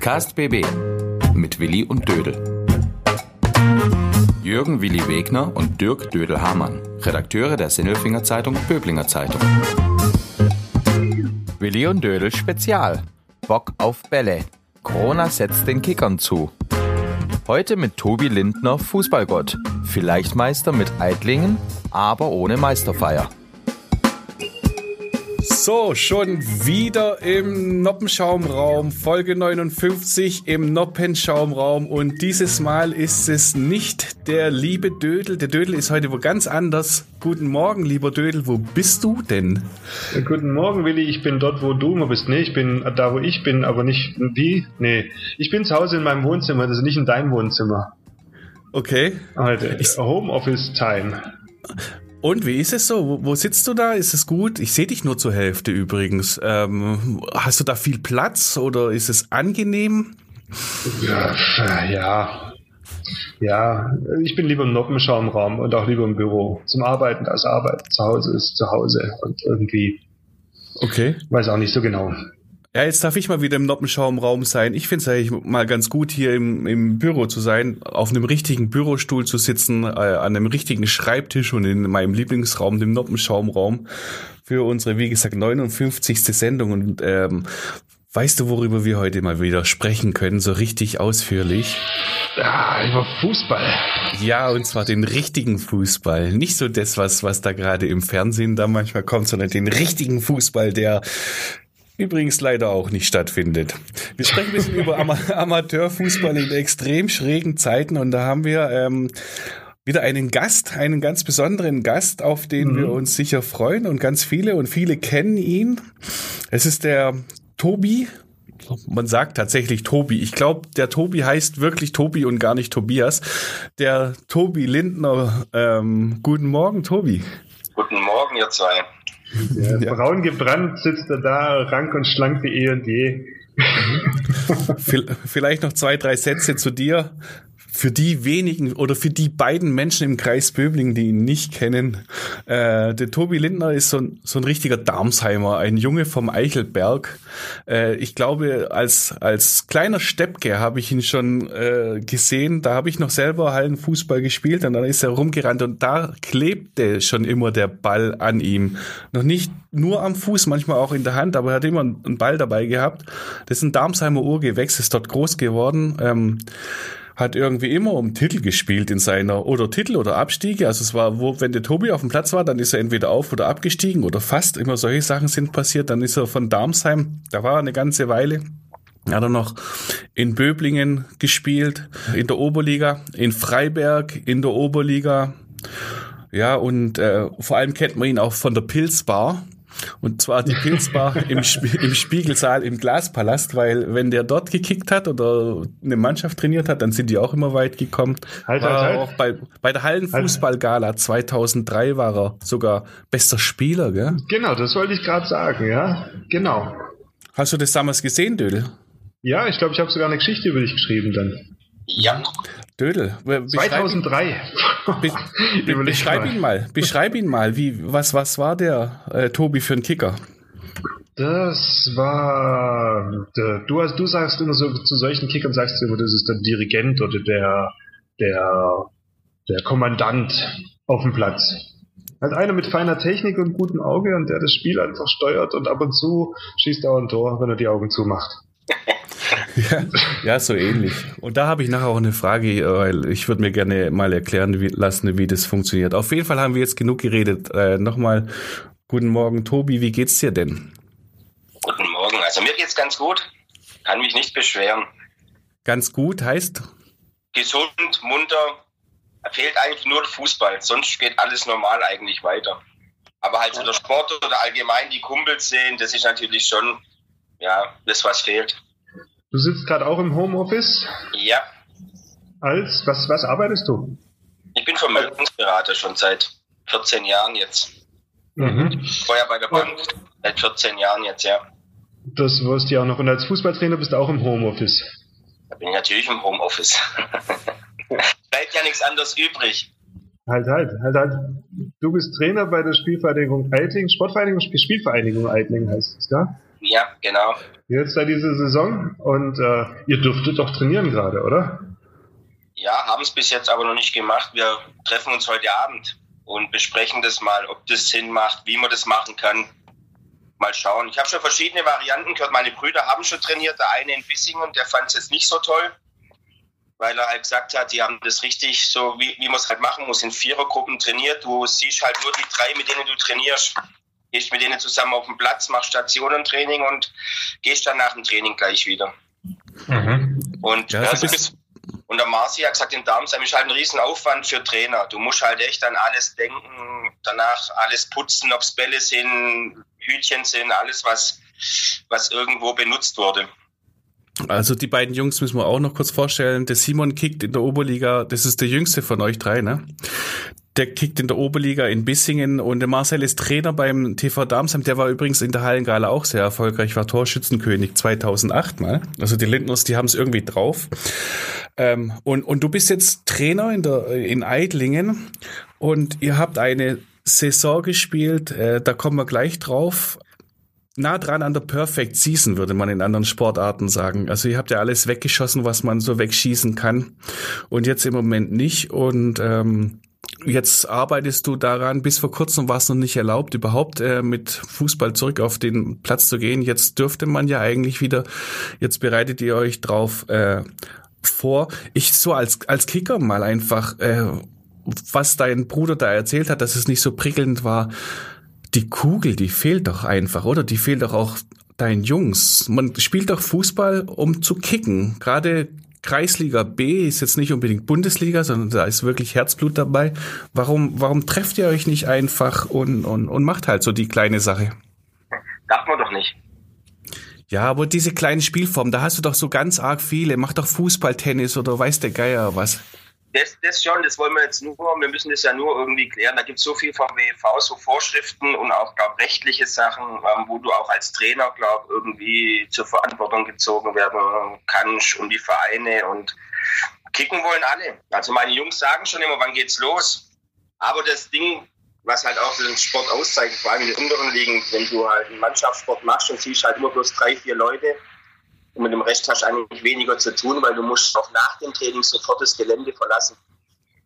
Podcast BB mit Willi und Dödel. Jürgen Willi Wegner und Dirk Dödel-Hamann, Redakteure der Sinnelfinger Zeitung Böblinger Zeitung. Willi und Dödel Spezial. Bock auf Bälle. Corona setzt den Kickern zu. Heute mit Tobi Lindner, Fußballgott. Vielleicht Meister mit Eitlingen, aber ohne Meisterfeier. So, schon wieder im Noppenschaumraum, Folge 59 im Noppenschaumraum und dieses Mal ist es nicht der liebe Dödel. Der Dödel ist heute wo ganz anders. Guten Morgen, lieber Dödel, wo bist du denn? Guten Morgen, Willi, ich bin dort, wo du immer bist. Nee, ich bin da, wo ich bin, aber nicht wie? Nee, ich bin zu Hause in meinem Wohnzimmer, das ist nicht in deinem Wohnzimmer. Okay. Heute, Homeoffice Time. Und wie ist es so? Wo, wo, sitzt du da? Ist es gut? Ich sehe dich nur zur Hälfte übrigens. Ähm, hast du da viel Platz oder ist es angenehm? Ja, ja. Ja, ich bin lieber im Noppenschaumraum und auch lieber im Büro. Zum Arbeiten als Arbeit. Zu Hause ist zu Hause und irgendwie. Okay. Weiß auch nicht so genau. Ja, jetzt darf ich mal wieder im Noppenschaumraum sein. Ich finde es eigentlich mal ganz gut, hier im, im Büro zu sein, auf einem richtigen Bürostuhl zu sitzen, äh, an einem richtigen Schreibtisch und in meinem Lieblingsraum, dem Noppenschaumraum, für unsere, wie gesagt, 59. Sendung. Und ähm, weißt du, worüber wir heute mal wieder sprechen können, so richtig ausführlich? Ja, über Fußball. Ja, und zwar den richtigen Fußball. Nicht so das, was, was da gerade im Fernsehen da manchmal kommt, sondern den richtigen Fußball, der übrigens leider auch nicht stattfindet. Wir sprechen ein bisschen über Ama Amateurfußball in extrem schrägen Zeiten und da haben wir ähm, wieder einen Gast, einen ganz besonderen Gast, auf den mhm. wir uns sicher freuen und ganz viele und viele kennen ihn. Es ist der Tobi. Man sagt tatsächlich Tobi. Ich glaube, der Tobi heißt wirklich Tobi und gar nicht Tobias. Der Tobi Lindner. Ähm, guten Morgen, Tobi. Guten Morgen, ihr zwei. Ja. Braun gebrannt sitzt er da, rank und schlank wie eh und je. Vielleicht noch zwei, drei Sätze zu dir für die wenigen oder für die beiden Menschen im Kreis Böbling, die ihn nicht kennen, äh, der Tobi Lindner ist so ein, so ein richtiger Darmsheimer, ein Junge vom Eichelberg. Äh, ich glaube, als, als kleiner Steppke habe ich ihn schon äh, gesehen. Da habe ich noch selber Hallenfußball gespielt und dann ist er rumgerannt und da klebte schon immer der Ball an ihm. Noch nicht nur am Fuß, manchmal auch in der Hand, aber er hat immer einen Ball dabei gehabt. Das ist ein Darmsheimer Urgewächs, ist dort groß geworden. Ähm, hat irgendwie immer um Titel gespielt in seiner, oder Titel oder Abstiege. Also es war, wo, wenn der Tobi auf dem Platz war, dann ist er entweder auf oder abgestiegen oder fast. Immer solche Sachen sind passiert. Dann ist er von Darmsheim, da war er eine ganze Weile. Hat er noch in Böblingen gespielt, in der Oberliga, in Freiberg, in der Oberliga. Ja, und äh, vor allem kennt man ihn auch von der Pilzbar. Und zwar die Pilzbar im, im Spiegelsaal im Glaspalast, weil wenn der dort gekickt hat oder eine Mannschaft trainiert hat, dann sind die auch immer weit gekommen. Halt, halt, halt. Auch bei, bei der Hallenfußballgala 2003 war er sogar bester Spieler, gell? Genau, das wollte ich gerade sagen, ja. Genau. Hast du das damals gesehen, Dödel? Ja, ich glaube, ich habe sogar eine Geschichte über dich geschrieben dann. Ja. Dödel. 2003. Be be beschreib ihn mal. Beschreib ihn mal. Wie, was, was war der äh, Tobi für ein Kicker? Das war. Der, du, du sagst immer so zu solchen Kickern sagst du immer, das ist der Dirigent oder der, der, der Kommandant auf dem Platz. Halt einer mit feiner Technik und gutem Auge und der das Spiel einfach steuert und ab und zu schießt er auch ein Tor, wenn er die Augen zumacht. Ja, ja, so ähnlich. Und da habe ich nachher auch eine Frage, weil ich würde mir gerne mal erklären wie, lassen, wie das funktioniert. Auf jeden Fall haben wir jetzt genug geredet. Äh, Nochmal, guten Morgen, Tobi, wie geht's dir denn? Guten Morgen, also mir geht's ganz gut. Kann mich nicht beschweren. Ganz gut heißt? Gesund, munter. Fehlt eigentlich nur der Fußball, sonst geht alles normal eigentlich weiter. Aber halt so der Sport oder allgemein die Kumpels sehen, das ist natürlich schon, ja, das, was fehlt. Du sitzt gerade auch im Homeoffice? Ja. Als, was, was arbeitest du? Ich bin Vermögensberater schon seit 14 Jahren jetzt. Mhm. Vorher bei der Bank, seit 14 Jahren jetzt, ja. Das wirst du ja auch noch. Und als Fußballtrainer bist du auch im Homeoffice? Da bin ich natürlich im Homeoffice. Bleibt ja nichts anderes übrig. Halt, halt, halt, halt. Du bist Trainer bei der Spielvereinigung Eitling, Sportvereinigung, Spielvereinigung Eitling heißt es, ja? Ja, genau. Jetzt da diese Saison und äh, ihr dürftet doch trainieren gerade, oder? Ja, haben es bis jetzt aber noch nicht gemacht. Wir treffen uns heute Abend und besprechen das mal, ob das Sinn macht, wie man das machen kann. Mal schauen. Ich habe schon verschiedene Varianten gehört. Meine Brüder haben schon trainiert. Der eine in Bissingen, der fand es jetzt nicht so toll, weil er halt gesagt hat, die haben das richtig so, wie, wie man es halt machen muss, in Vierergruppen trainiert. Du siehst halt nur die drei, mit denen du trainierst. Gehst mit denen zusammen auf den Platz, machst Stationentraining und gehst dann nach dem Training gleich wieder. Mhm. Und Ja, ja, so so bist- und der Marci hat gesagt, in Darmstadt ist halt ein Riesenaufwand für Trainer. Du musst halt echt an alles denken, danach alles putzen, ob's Bälle sind, Hütchen sind, alles, was, was irgendwo benutzt wurde. Also die beiden Jungs müssen wir auch noch kurz vorstellen. Der Simon kickt in der Oberliga, das ist der jüngste von euch drei, ne? Der kickt in der Oberliga in Bissingen und der Marcel ist Trainer beim TV Darmstadt. Der war übrigens in der Hallengala auch sehr erfolgreich, war Torschützenkönig 2008 mal. Also die Lindners, die haben es irgendwie drauf. Ähm, und, und du bist jetzt Trainer in, der, in Eidlingen und ihr habt eine Saison gespielt, äh, da kommen wir gleich drauf nah dran an der Perfect Season, würde man in anderen Sportarten sagen. Also ihr habt ja alles weggeschossen, was man so wegschießen kann. Und jetzt im Moment nicht. Und ähm, jetzt arbeitest du daran. Bis vor kurzem war es noch nicht erlaubt, überhaupt äh, mit Fußball zurück auf den Platz zu gehen. Jetzt dürfte man ja eigentlich wieder. Jetzt bereitet ihr euch drauf äh, vor. Ich so als, als Kicker mal einfach, äh, was dein Bruder da erzählt hat, dass es nicht so prickelnd war die Kugel, die fehlt doch einfach, oder? Die fehlt doch auch deinen Jungs. Man spielt doch Fußball, um zu kicken. Gerade Kreisliga B ist jetzt nicht unbedingt Bundesliga, sondern da ist wirklich Herzblut dabei. Warum, warum trefft ihr euch nicht einfach und, und, und macht halt so die kleine Sache? Darf man doch nicht. Ja, aber diese kleinen Spielformen, da hast du doch so ganz arg viele. Mach doch Fußball, Tennis oder weiß der Geier was. Das, das schon, das wollen wir jetzt nur, wir müssen das ja nur irgendwie klären. Da gibt es so viel vom WEV, so Vorschriften und auch, glaube rechtliche Sachen, ähm, wo du auch als Trainer, glaube irgendwie zur Verantwortung gezogen werden kannst und die Vereine und kicken wollen alle. Also meine Jungs sagen schon immer, wann geht's los? Aber das Ding, was halt auch den Sport auszeichnet, vor allem in den unteren Ligen, wenn du halt einen Mannschaftssport machst und siehst halt nur bloß drei, vier Leute, und mit dem Rest hast du eigentlich weniger zu tun, weil du musst auch nach dem Training sofort das Gelände verlassen.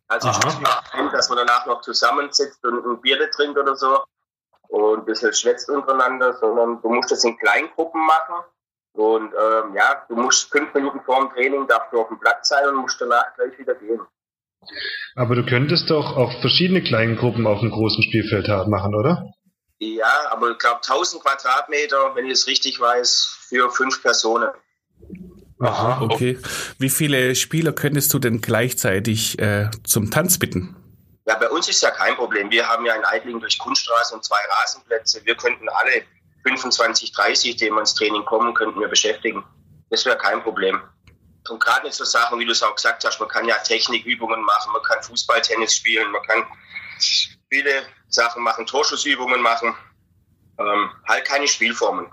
Also ich Aha. finde, dass man danach noch zusammensitzt und ein Bier trinkt oder so und ein bisschen schwätzt untereinander, sondern du musst das in Kleingruppen machen. Und ähm, ja, du musst fünf Minuten vor dem Training darfst du auf dem Platz sein und musst danach gleich wieder gehen. Aber du könntest doch auch verschiedene kleine Gruppen auf einem großen Spielfeld machen, oder? Ja, aber ich glaube 1000 Quadratmeter, wenn ich es richtig weiß, für fünf Personen. Aha. Okay. Wie viele Spieler könntest du denn gleichzeitig äh, zum Tanz bitten? Ja, bei uns ist ja kein Problem. Wir haben ja in Eidlingen durch Kunststraße und zwei Rasenplätze. Wir könnten alle 25, 30, die immer ins Training kommen, könnten wir beschäftigen. Das wäre kein Problem. Und gerade mit so Sachen, wie du es auch gesagt hast, man kann ja Technikübungen machen, man kann Fußball, Tennis spielen, man kann viele Sachen machen, Torschussübungen machen. Ähm, halt keine Spielformen.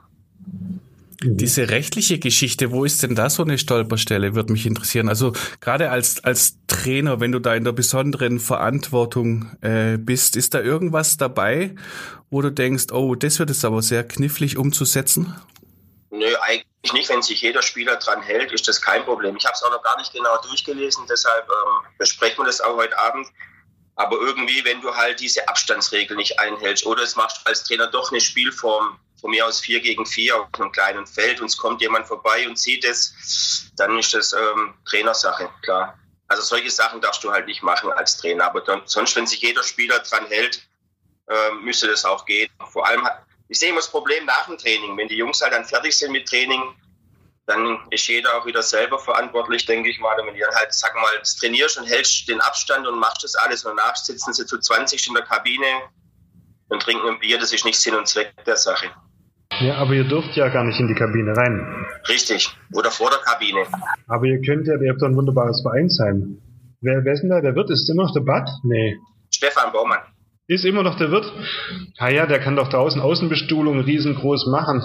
Diese rechtliche Geschichte, wo ist denn da so eine Stolperstelle, würde mich interessieren. Also gerade als, als Trainer, wenn du da in der besonderen Verantwortung äh, bist, ist da irgendwas dabei, wo du denkst, oh, das wird es aber sehr knifflig umzusetzen? Nö, eigentlich nicht. Wenn sich jeder Spieler dran hält, ist das kein Problem. Ich habe es auch noch gar nicht genau durchgelesen, deshalb ähm, besprechen wir das auch heute Abend. Aber irgendwie, wenn du halt diese Abstandsregel nicht einhältst oder es machst als Trainer doch eine Spielform von mir aus vier gegen vier auf einem kleinen Feld und es kommt jemand vorbei und sieht es, dann ist das ähm, Trainersache, klar. Also solche Sachen darfst du halt nicht machen als Trainer. Aber dann, sonst, wenn sich jeder Spieler dran hält, ähm, müsste das auch gehen. Vor allem, ich sehe immer das Problem nach dem Training. Wenn die Jungs halt dann fertig sind mit Training, dann ist jeder auch wieder selber verantwortlich, denke ich mal. Und wenn ihr halt, sag mal, trainierst und hältst den Abstand und machst das alles und danach sitzen sie zu 20 in der Kabine und trinken ein Bier, das ist nicht Sinn und Zweck der Sache. Ja, aber ihr dürft ja gar nicht in die Kabine rein. Richtig. Oder vor der Kabine. Aber ihr könnt ja, ihr habt doch ein wunderbares Vereinsheim. Wer, wer ist denn da? Der Wirt? Ist immer noch der Bad? Nee. Stefan Baumann. Ist immer noch der Wirt? Ah ja, der kann doch draußen Außenbestuhlung riesengroß machen.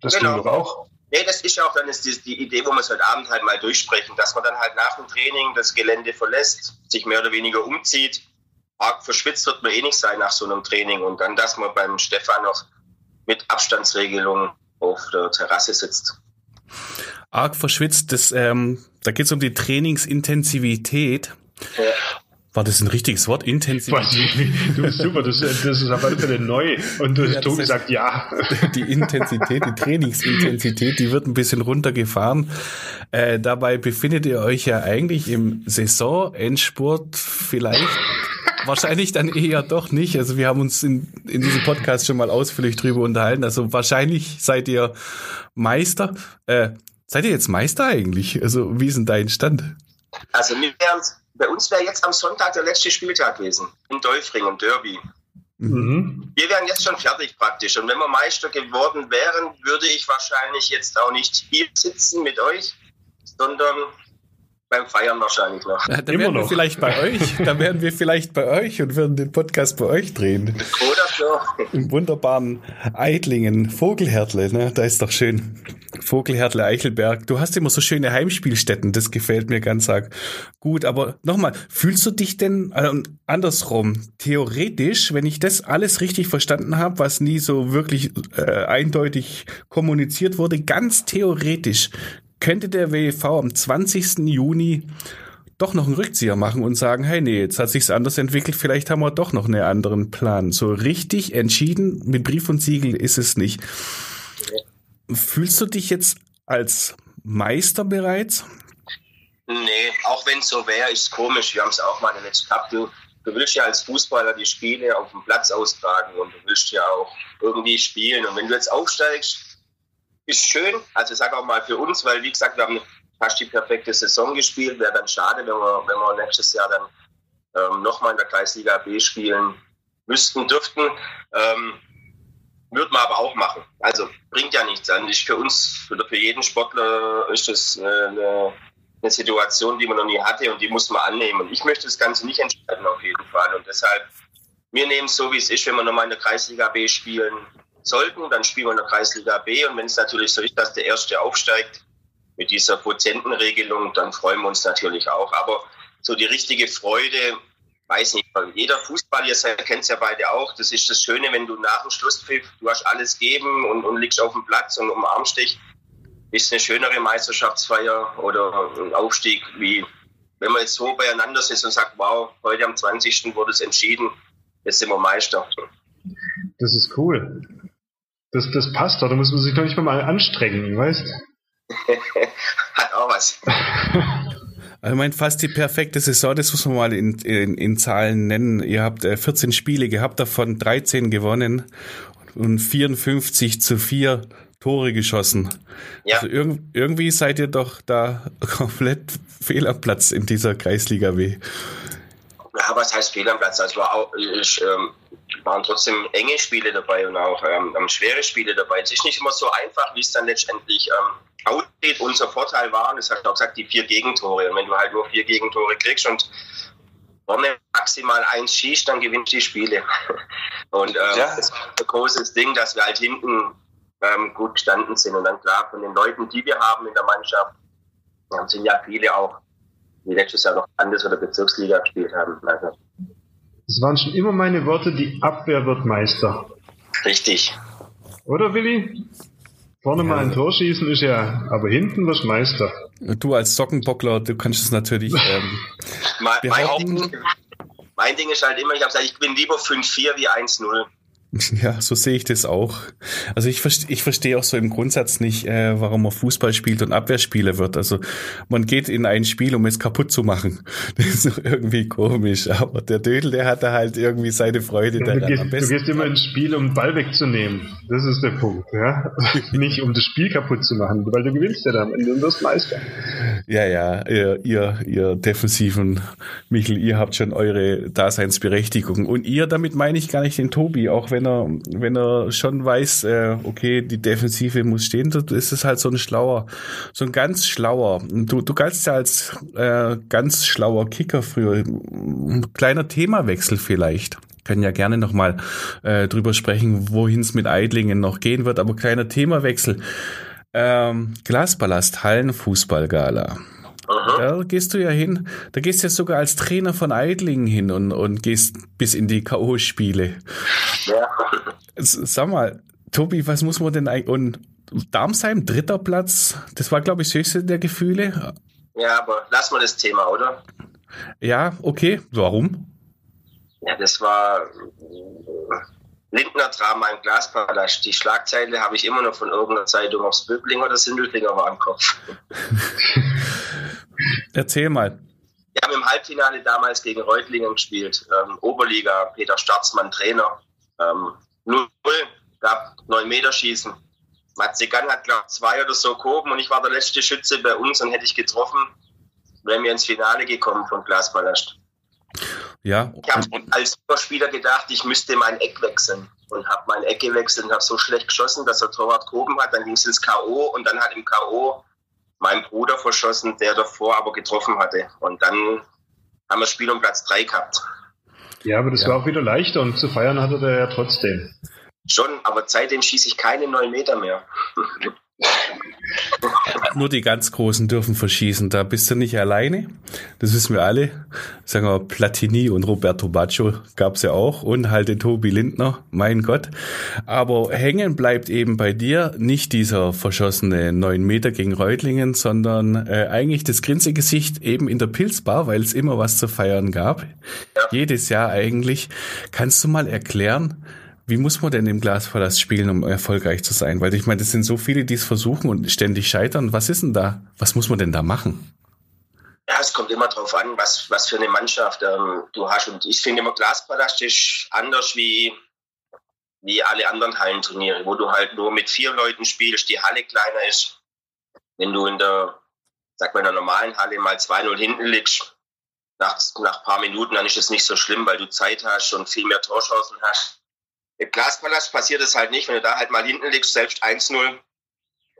Das Genau. ging doch auch. Nee, das ist ja auch dann ist die, die Idee, wo wir es heute Abend halt mal durchsprechen, dass man dann halt nach dem Training das Gelände verlässt, sich mehr oder weniger umzieht. Arg verschwitzt wird man eh nicht sein nach so einem Training und dann, dass man beim Stefan noch mit Abstandsregelungen auf der Terrasse sitzt. Arg verschwitzt, das, ähm, da geht es um die Trainingsintensivität. Ja. War das ein richtiges Wort? Intensivität? Du bist super, das, das ist auf alle Fälle neu. Und du ja, Tobi sagt ja. Die Intensität, die Trainingsintensität, die wird ein bisschen runtergefahren. Äh, dabei befindet ihr euch ja eigentlich im Saisonendspurt vielleicht wahrscheinlich dann eher doch nicht. Also wir haben uns in, in diesem Podcast schon mal ausführlich drüber unterhalten. Also wahrscheinlich seid ihr Meister. Äh, seid ihr jetzt Meister eigentlich? Also wie ist denn dein Stand? Also wir wären, bei uns wäre jetzt am Sonntag der letzte Spieltag gewesen. In Dolfring, im Derby. Mhm. Wir wären jetzt schon fertig praktisch. Und wenn wir Meister geworden wären, würde ich wahrscheinlich jetzt auch nicht hier sitzen mit euch, sondern beim Feiern wahrscheinlich noch. Ja, dann wären wir vielleicht bei euch. Dann wären wir vielleicht bei euch und würden den Podcast bei euch drehen. Oder so. Im wunderbaren Eitlingen, Vogelhärtle, ne? Da ist doch schön. Vogelhärtle, Eichelberg. Du hast immer so schöne Heimspielstätten. Das gefällt mir ganz arg gut. Aber nochmal, fühlst du dich denn äh, andersrum? Theoretisch, wenn ich das alles richtig verstanden habe, was nie so wirklich äh, eindeutig kommuniziert wurde, ganz theoretisch könnte der WEV am 20. Juni doch noch einen Rückzieher machen und sagen, hey, nee, jetzt hat sich's anders entwickelt, vielleicht haben wir doch noch einen anderen Plan. So richtig entschieden mit Brief und Siegel ist es nicht. Fühlst du dich jetzt als Meister bereits? Nee, auch wenn es so wäre, ist komisch. Wir haben es auch mal jetzt gehabt. Du, du willst ja als Fußballer die Spiele auf dem Platz austragen und du willst ja auch irgendwie spielen. Und wenn du jetzt aufsteigst, ist schön. Also ich sage auch mal für uns, weil wie gesagt, wir haben fast die perfekte Saison gespielt. Wäre dann schade, wenn wir, wenn wir nächstes Jahr dann ähm, nochmal in der Kreisliga B spielen müssten, dürften. Ähm, würde man aber auch machen. Also bringt ja nichts an. Ist für uns oder für jeden Sportler ist das eine, eine Situation, die man noch nie hatte und die muss man annehmen. Und ich möchte das Ganze nicht entscheiden auf jeden Fall. Und deshalb, wir nehmen es so, wie es ist, wenn wir nochmal in der Kreisliga B spielen sollten, dann spielen wir in der Kreisliga B. Und wenn es natürlich so ist, dass der Erste aufsteigt mit dieser Prozentenregelung, dann freuen wir uns natürlich auch. Aber so die richtige Freude, weiß nicht, jeder Fußball, ihr kennt es ja beide auch, das ist das Schöne, wenn du nach dem Schlusspfiff, du hast alles geben und, und liegst auf dem Platz und umarmst dich, ist eine schönere Meisterschaftsfeier oder ein Aufstieg, wie wenn man jetzt so beieinander sitzt und sagt, wow, heute am 20. wurde es entschieden, jetzt sind wir Meister. Das ist cool. Das, das passt doch, da muss man sich doch nicht mal anstrengen, weißt Hat auch was. Also mein fast die perfekte Saison, das muss man mal in, in, in Zahlen nennen. Ihr habt 14 äh, Spiele gehabt, davon 13 gewonnen und 54 zu 4 Tore geschossen. Ja. Also irg irgendwie seid ihr doch da komplett fehl am Platz in dieser Kreisliga W. Ja, was heißt fehl am Platz? Also war auch, ich, ähm, waren trotzdem enge Spiele dabei und auch ähm, schwere Spiele dabei. Es ist nicht immer so einfach, wie es dann letztendlich ähm, aussieht. Unser Vorteil war, das hat auch gesagt, die vier Gegentore. Und wenn du halt nur vier Gegentore kriegst und vorne maximal eins schießt, dann gewinnst du die Spiele. Und ähm, ja. das ist ein großes Ding, dass wir halt hinten ähm, gut gestanden sind. Und dann klar, von den Leuten, die wir haben in der Mannschaft, sind ja viele auch, die letztes Jahr noch Landes- oder Bezirksliga gespielt haben. Also das waren schon immer meine Worte, die Abwehr wird Meister. Richtig. Oder Willi? Vorne ja. mal ein Tor schießen ist ja, aber hinten wirst Meister. Du als Sockenbockler, du kannst es natürlich ähm, mein, mein, mein Ding ist halt immer, ich habe gesagt, ich bin lieber 5-4 wie 1-0. Ja, so sehe ich das auch. Also ich, ich verstehe auch so im Grundsatz nicht, äh, warum man Fußball spielt und Abwehrspieler wird. Also man geht in ein Spiel, um es kaputt zu machen. Das ist doch irgendwie komisch. Aber der Dödel, der hatte halt irgendwie seine Freude ja. Du gehst, am besten du gehst immer ins Spiel, um den Ball wegzunehmen. Das ist der Punkt. Ja? nicht um das Spiel kaputt zu machen, weil du gewinnst ja dann und wirst Meister. Ja, ja, ihr, ihr, ihr defensiven Michel, ihr habt schon eure Daseinsberechtigung. Und ihr, damit meine ich gar nicht den Tobi, auch wenn wenn er, wenn er schon weiß, äh, okay, die Defensive muss stehen, ist es halt so ein schlauer, so ein ganz schlauer. Du, du galtst ja als äh, ganz schlauer Kicker früher. Ein kleiner Themawechsel vielleicht können ja gerne nochmal äh, drüber sprechen, wohin es mit Eidlingen noch gehen wird, aber kleiner Themawechsel. Ähm, Glasballast Hallenfußballgala. Da gehst du ja hin, da gehst du ja sogar als Trainer von Eidlingen hin und, und gehst bis in die K.O.-Spiele. Ja. Sag mal, Tobi, was muss man denn eigentlich, und Darmsheim, dritter Platz. Das war, glaube ich, das höchste der Gefühle. Ja, aber lass mal das Thema, oder? Ja, okay. Warum? Ja, das war Lindner Drama im Glaspalast. Die Schlagzeile habe ich immer noch von irgendeiner Zeitung aus Böbling oder Sindelfinger war im Kopf. Erzähl mal. Wir haben im Halbfinale damals gegen Reutlingen gespielt. Ähm, Oberliga, Peter Starzmann Trainer. Ähm, 0 gab 9 Meter Schießen. Matze Gann hat, glaube ich, zwei oder so gehoben und ich war der letzte Schütze bei uns und hätte ich getroffen, wären wir ins Finale gekommen von Glaspalast. Ja. Ich habe als Spieler gedacht, ich müsste mein Eck wechseln und habe mein Eck gewechselt und habe so schlecht geschossen, dass er Torwart gehoben hat. Dann ging es ins K.O. und dann hat im K.O. mein Bruder verschossen, der davor aber getroffen hatte. Und dann haben wir das Spiel um Platz 3 gehabt. Ja, aber das ja. war auch wieder leichter und zu feiern hatte er ja trotzdem. Schon, aber seitdem schieße ich keine neun Meter mehr. Nur die ganz Großen dürfen verschießen. Da bist du nicht alleine. Das wissen wir alle. Sagen wir Platini und Roberto Baccio gab's ja auch und halt den Tobi Lindner. Mein Gott. Aber hängen bleibt eben bei dir nicht dieser verschossene neun Meter gegen Reutlingen, sondern äh, eigentlich das Grinsegesicht eben in der Pilzbar, weil es immer was zu feiern gab. Ja. Jedes Jahr eigentlich. Kannst du mal erklären, wie muss man denn im Glaspalast spielen, um erfolgreich zu sein? Weil ich meine, es sind so viele, die es versuchen und ständig scheitern. Was ist denn da? Was muss man denn da machen? Ja, es kommt immer darauf an, was, was für eine Mannschaft ähm, du hast. Und ich finde immer, Glaspalast ist anders wie, wie alle anderen Hallenturniere, wo du halt nur mit vier Leuten spielst, die Halle kleiner ist. Wenn du in der, sag mal, in der normalen Halle mal 2-0 hinten liegst, nach, nach paar Minuten, dann ist es nicht so schlimm, weil du Zeit hast und viel mehr Torchancen hast. Im Glaspalast passiert es halt nicht, wenn du da halt mal hinten liegst, selbst 1-0,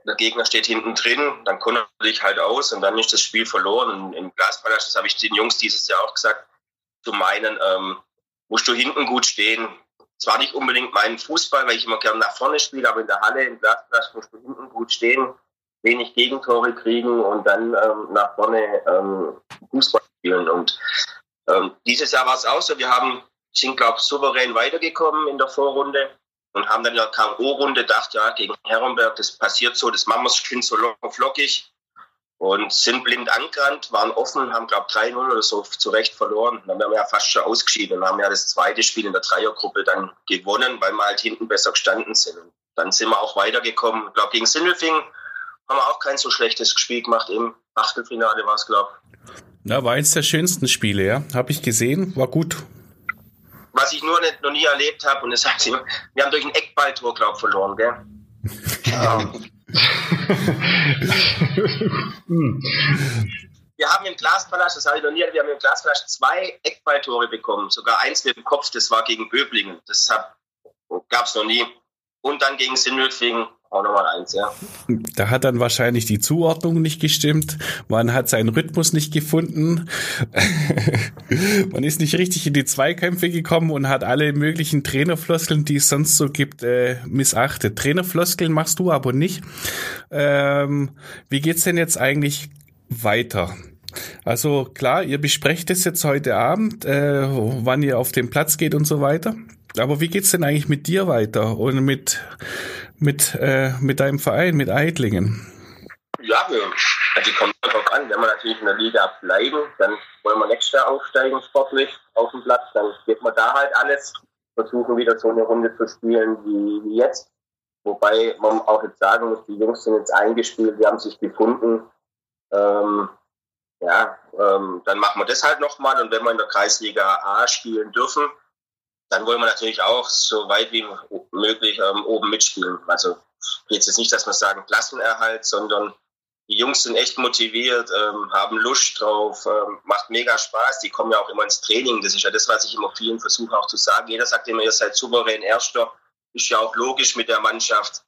der Gegner steht hinten drin, dann kontert er dich halt aus und dann ist das Spiel verloren. Und im Glaspalast, das habe ich den Jungs dieses Jahr auch gesagt, zu meinen, ähm, musst du hinten gut stehen. Zwar nicht unbedingt meinen Fußball, weil ich immer gerne nach vorne spiele, aber in der Halle, im Glaspalast musst du hinten gut stehen, wenig Gegentore kriegen und dann ähm, nach vorne ähm, Fußball spielen. Und ähm, dieses Jahr war es auch so, wir haben sind, glaube ich, souverän weitergekommen in der Vorrunde und haben dann in der K.O.-Runde gedacht, ja, gegen Herrenberg, das passiert so, das machen wir schon so locker flockig und sind blind angerannt, waren offen, haben, glaube ich, 3-0 oder so zu Recht verloren. Dann wären wir ja fast schon ausgeschieden und haben ja das zweite Spiel in der Dreiergruppe dann gewonnen, weil wir halt hinten besser gestanden sind. Und dann sind wir auch weitergekommen. Ich glaube, gegen Sindelfing haben wir auch kein so schlechtes Spiel gemacht. Im Achtelfinale war es, glaube ich. Ja, war eins der schönsten Spiele, ja. Habe ich gesehen, war gut was ich nur nicht, noch nie erlebt habe, und das heißt, wir haben durch ein Eckballtor, glaube ich, verloren, gell? wir haben im Glaspalast, das habe ich noch nie, wir haben im Glaspalast zwei Eckballtore bekommen, sogar eins mit dem Kopf, das war gegen Böblingen, das gab es noch nie. Und dann gegen Sinnöfing auch nochmal eins, ja. Da hat dann wahrscheinlich die Zuordnung nicht gestimmt. Man hat seinen Rhythmus nicht gefunden. Man ist nicht richtig in die Zweikämpfe gekommen und hat alle möglichen Trainerfloskeln, die es sonst so gibt, äh, missachtet. Trainerfloskeln machst du aber nicht. Ähm, wie geht's denn jetzt eigentlich weiter? Also klar, ihr besprecht es jetzt heute Abend, äh, wann ihr auf den Platz geht und so weiter. Aber wie geht's denn eigentlich mit dir weiter und mit mit, äh, mit deinem Verein, mit Eitlingen? Ja, wir, also darauf an, wenn wir natürlich in der Liga bleiben, dann wollen wir nächstes Jahr aufsteigen sportlich auf dem Platz, dann geht man da halt alles, versuchen wieder so eine Runde zu spielen wie, wie jetzt. Wobei man auch jetzt sagen muss, die Jungs sind jetzt eingespielt, die haben sich gefunden. Ähm, ja, ähm, dann machen wir das halt nochmal und wenn wir in der Kreisliga A spielen dürfen, dann wollen wir natürlich auch so weit wie möglich ähm, oben mitspielen. Also jetzt nicht, dass wir sagen Klassenerhalt, sondern die Jungs sind echt motiviert, ähm, haben Lust drauf, ähm, macht mega Spaß. Die kommen ja auch immer ins Training. Das ist ja das, was ich immer vielen versuche auch zu sagen. Jeder sagt immer, ihr seid souverän Erster. Ist ja auch logisch mit der Mannschaft.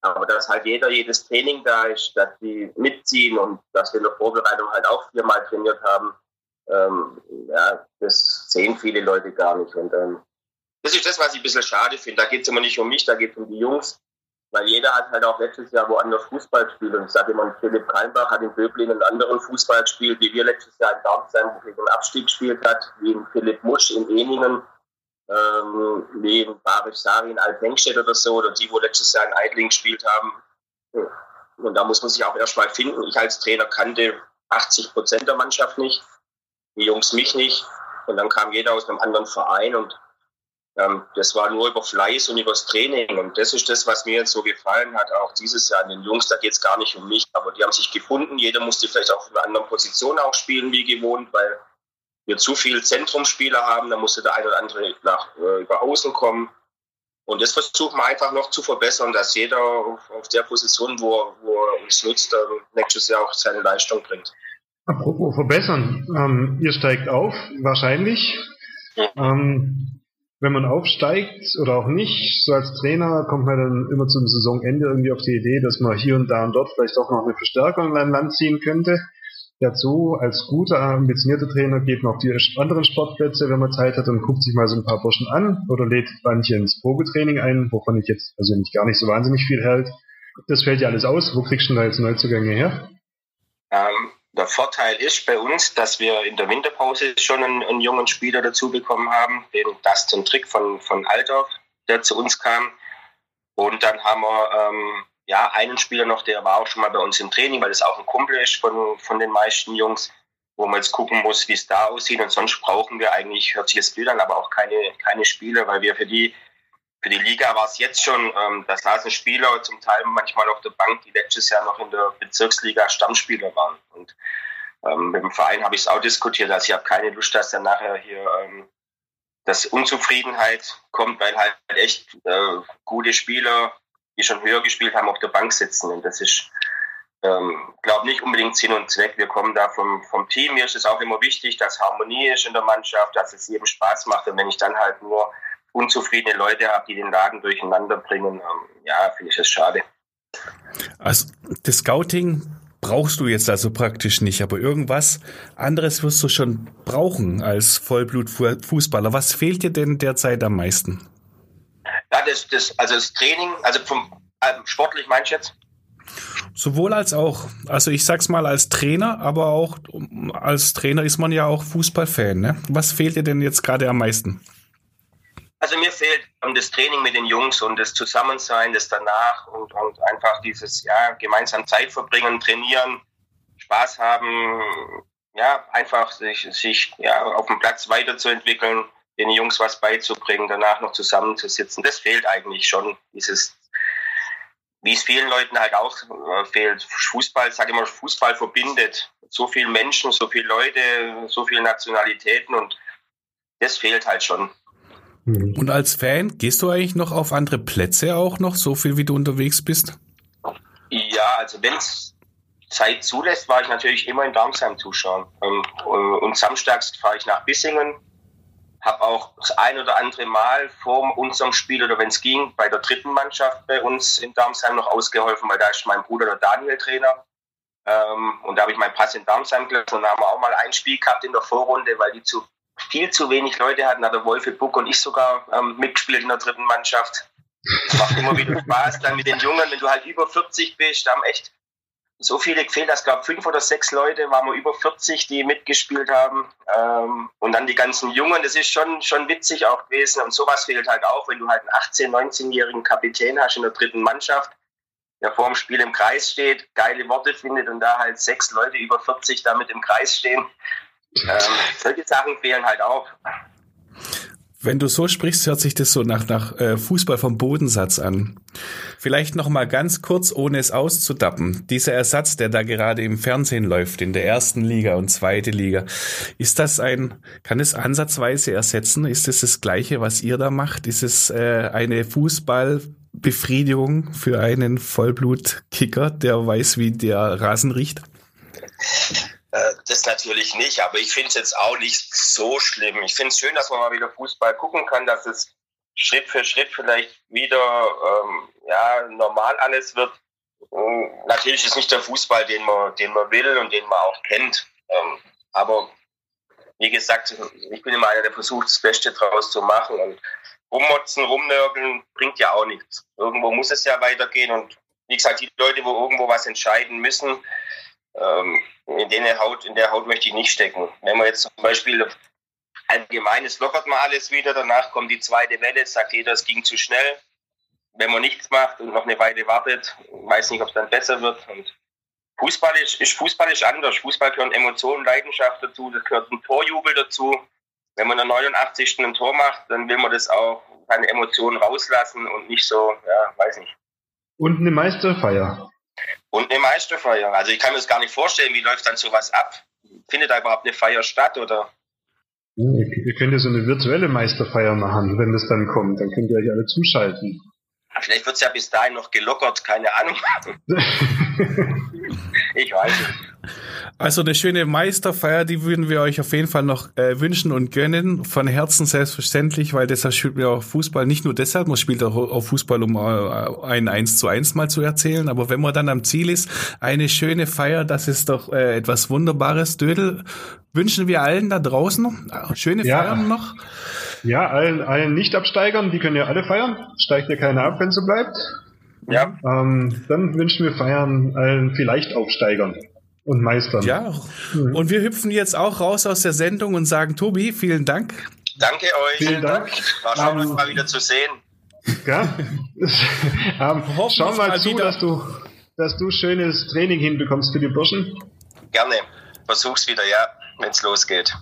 Aber dass halt jeder jedes Training da ist, dass die mitziehen und dass wir in der Vorbereitung halt auch viermal trainiert haben, ähm, ja, das sehen viele Leute gar nicht. Und ähm, das ist das, was ich ein bisschen schade finde. Da geht es immer nicht um mich, da geht es um die Jungs. Weil jeder hat halt auch letztes Jahr woanders Fußball gespielt. Und ich sage immer, Philipp Kalmbach hat in Böblingen einen anderen Fußball gespielt, wie wir letztes Jahr in Darmstadt, wo gegen Abstieg gespielt hat, wie in Philipp Musch in Eningen, ähm, wie in Barisch Sari in Althengstedt oder so, oder die, wo letztes Jahr in Eidling gespielt haben. Und da muss man sich auch erstmal finden. Ich als Trainer kannte 80 Prozent der Mannschaft nicht, die Jungs mich nicht. Und dann kam jeder aus einem anderen Verein und das war nur über Fleiß und übers Training. Und das ist das, was mir jetzt so gefallen hat, auch dieses Jahr an den Jungs. Da geht es gar nicht um mich, aber die haben sich gefunden. Jeder musste vielleicht auch auf einer anderen Position auch spielen wie gewohnt, weil wir zu viele Zentrumspieler haben. Da musste der eine oder andere nach, äh, über Außen kommen. Und das versuchen wir einfach noch zu verbessern, dass jeder auf, auf der Position, wo er, wo er uns nutzt, äh, nächstes Jahr auch seine Leistung bringt. Apropos verbessern, ähm, ihr steigt auf, wahrscheinlich. Ja. Ähm, wenn man aufsteigt oder auch nicht, so als Trainer kommt man dann immer zum Saisonende irgendwie auf die Idee, dass man hier und da und dort vielleicht auch noch eine Verstärkung an Land ziehen könnte. Dazu, als guter, ambitionierter Trainer geht man auf die anderen Sportplätze, wenn man Zeit hat und guckt sich mal so ein paar Burschen an oder lädt manche ins Probetraining ein, wovon ich jetzt persönlich gar nicht so wahnsinnig viel hält. Das fällt ja alles aus. Wo kriegst du denn da jetzt Neuzugänge her? Ähm, der Vorteil ist bei uns, dass wir in der Winterpause schon einen, einen jungen Spieler dazu bekommen haben, den Dustin Trick von, von Altdorf, der zu uns kam. Und dann haben wir ähm, ja einen Spieler noch, der war auch schon mal bei uns im Training, weil das auch ein Kumpel ist von, von den meisten Jungs, wo man jetzt gucken muss, wie es da aussieht. Und sonst brauchen wir eigentlich, hört sich das Bild an, aber auch keine, keine Spieler, weil wir für die für die Liga war es jetzt schon, ähm, da saßen Spieler zum Teil manchmal auf der Bank, die letztes Jahr noch in der Bezirksliga Stammspieler waren. Und ähm, mit dem Verein habe ich es auch diskutiert. Also ich habe keine Lust, dass dann nachher hier ähm, dass Unzufriedenheit kommt, weil halt echt äh, gute Spieler, die schon höher gespielt haben, auf der Bank sitzen. Und das ist, ähm, glaube nicht unbedingt Sinn und Zweck. Wir kommen da vom, vom Team. Mir ist es auch immer wichtig, dass Harmonie ist in der Mannschaft, dass es jedem Spaß macht. Und wenn ich dann halt nur unzufriedene Leute habe, die den Laden durcheinander bringen, ähm, ja, finde ich das schade. Also das Scouting brauchst du jetzt also praktisch nicht, aber irgendwas anderes wirst du schon brauchen als Vollblutfußballer. Was fehlt dir denn derzeit am meisten? Ja, das, das, also das Training, also vom ähm, sportlich meinst du jetzt? Sowohl als auch. Also ich sag's mal als Trainer, aber auch als Trainer ist man ja auch Fußballfan. Ne? Was fehlt dir denn jetzt gerade am meisten? Also mir fehlt das Training mit den Jungs und das Zusammensein, das danach und, und einfach dieses, ja, gemeinsam Zeit verbringen, trainieren, Spaß haben, ja, einfach sich, sich ja, auf dem Platz weiterzuentwickeln, den Jungs was beizubringen, danach noch zusammenzusitzen. Das fehlt eigentlich schon, dieses, wie es vielen Leuten halt auch äh, fehlt. Fußball, sage ich mal, Fußball verbindet so viele Menschen, so viele Leute, so viele Nationalitäten und das fehlt halt schon. Mhm. Und als Fan, gehst du eigentlich noch auf andere Plätze auch noch, so viel wie du unterwegs bist? Ja, also wenn es Zeit zulässt, war ich natürlich immer in Darmsheim zuschauen. Ähm, und samstags fahre ich nach Bissingen, habe auch das ein oder andere Mal vor unserem Spiel oder wenn es ging, bei der dritten Mannschaft bei uns in Darmsheim noch ausgeholfen, weil da ist mein Bruder der Daniel Trainer. Ähm, und da habe ich meinen Pass in Darmsheim gelassen und da haben wir auch mal ein Spiel gehabt in der Vorrunde, weil die zu viel zu wenig Leute hatten, hat der Wolfe Buck und ich sogar ähm, mitgespielt in der dritten Mannschaft. Es macht immer wieder Spaß, dann mit den Jungen, wenn du halt über 40 bist, da haben echt so viele gefehlt, es gab fünf oder sechs Leute, waren wir über 40, die mitgespielt haben. Ähm, und dann die ganzen Jungen, das ist schon, schon witzig auch gewesen. Und sowas fehlt halt auch, wenn du halt einen 18-, 19-jährigen Kapitän hast in der dritten Mannschaft, der vor dem Spiel im Kreis steht, geile Worte findet und da halt sechs Leute über 40 damit im Kreis stehen. Ähm, solche Sachen fehlen halt auch. Wenn du so sprichst, hört sich das so nach, nach äh, Fußball vom Bodensatz an. Vielleicht noch mal ganz kurz, ohne es auszudappen. Dieser Ersatz, der da gerade im Fernsehen läuft, in der ersten Liga und zweite Liga, ist das ein, kann es ansatzweise ersetzen? Ist es das Gleiche, was ihr da macht? Ist es äh, eine Fußballbefriedigung für einen Vollblutkicker, der weiß, wie der Rasen riecht? Äh, das natürlich nicht, aber ich finde es jetzt auch nicht so schlimm. Ich finde es schön, dass man mal wieder Fußball gucken kann, dass es Schritt für Schritt vielleicht wieder ähm, ja, normal alles wird. Ähm, natürlich ist nicht der Fußball, den man, den man will und den man auch kennt. Ähm, aber wie gesagt, ich bin immer einer, der versucht, das Beste draus zu machen. Und rummotzen, rumnörgeln bringt ja auch nichts. Irgendwo muss es ja weitergehen. Und wie gesagt, die Leute, wo irgendwo was entscheiden müssen, ähm, in, der Haut, in der Haut möchte ich nicht stecken. Wenn man jetzt zum Beispiel allgemeines lockert man alles wieder, danach kommt die zweite Welle, sagt jeder, es ging zu schnell. wenn man nichts macht und noch eine Weile wartet, weiß nicht, ob es dann besser wird. Und Fußball ist, ist Fußball ist anders. Fußball gehören Emotionen, Leidenschaft dazu, das gehört ein Torjubel dazu. Wenn man in der 89. ein Tor macht, dann will man das auch, seine Emotionen rauslassen und nicht so, ja, weiß nicht. Und eine Meisterfeier. Und eine Meisterfeier. Also ich kann mir das gar nicht vorstellen, wie läuft dann sowas ab? Findet da überhaupt eine Feier statt oder? Ihr könnt ja so eine virtuelle Meisterfeier machen, wenn das dann kommt. Dann könnt ihr euch alle zuschalten. Vielleicht wird es ja bis dahin noch gelockert, keine Ahnung. ich weiß nicht. Also eine schöne Meisterfeier, die würden wir euch auf jeden Fall noch äh, wünschen und gönnen. Von Herzen selbstverständlich, weil deshalb spielt man auch Fußball. Nicht nur deshalb, man spielt auch, auch Fußball, um äh, ein 1 zu 1 mal zu erzählen. Aber wenn man dann am Ziel ist, eine schöne Feier, das ist doch äh, etwas Wunderbares. Dödel, wünschen wir allen da draußen schöne ja. Feiern noch. Ja, allen, allen Nicht-Absteigern, die können ja alle feiern. Steigt ja keiner ab, wenn so bleibt. Ja. Ähm, dann wünschen wir Feiern allen Vielleicht-Aufsteigern und Meistern. Ja, mhm. und wir hüpfen jetzt auch raus aus der Sendung und sagen, Tobi, vielen Dank. Danke euch. Vielen Dank. War schön, um, mal wieder zu sehen. Ja. um, schau mal zu, dass du, dass du schönes Training hinbekommst für die Burschen. Gerne. Versuch's wieder, ja, wenn's losgeht.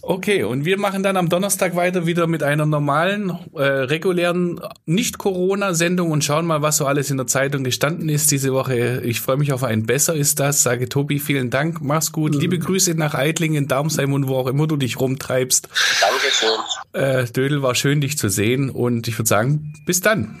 Okay, und wir machen dann am Donnerstag weiter wieder mit einer normalen, äh, regulären, Nicht-Corona-Sendung und schauen mal, was so alles in der Zeitung gestanden ist diese Woche. Ich freue mich auf ein Besser ist das. Sage Tobi, vielen Dank. Mach's gut. Mhm. Liebe Grüße nach Eitlingen, Darmsheim und wo auch immer du dich rumtreibst. Dankeschön. Äh, Dödel, war schön, dich zu sehen und ich würde sagen, bis dann.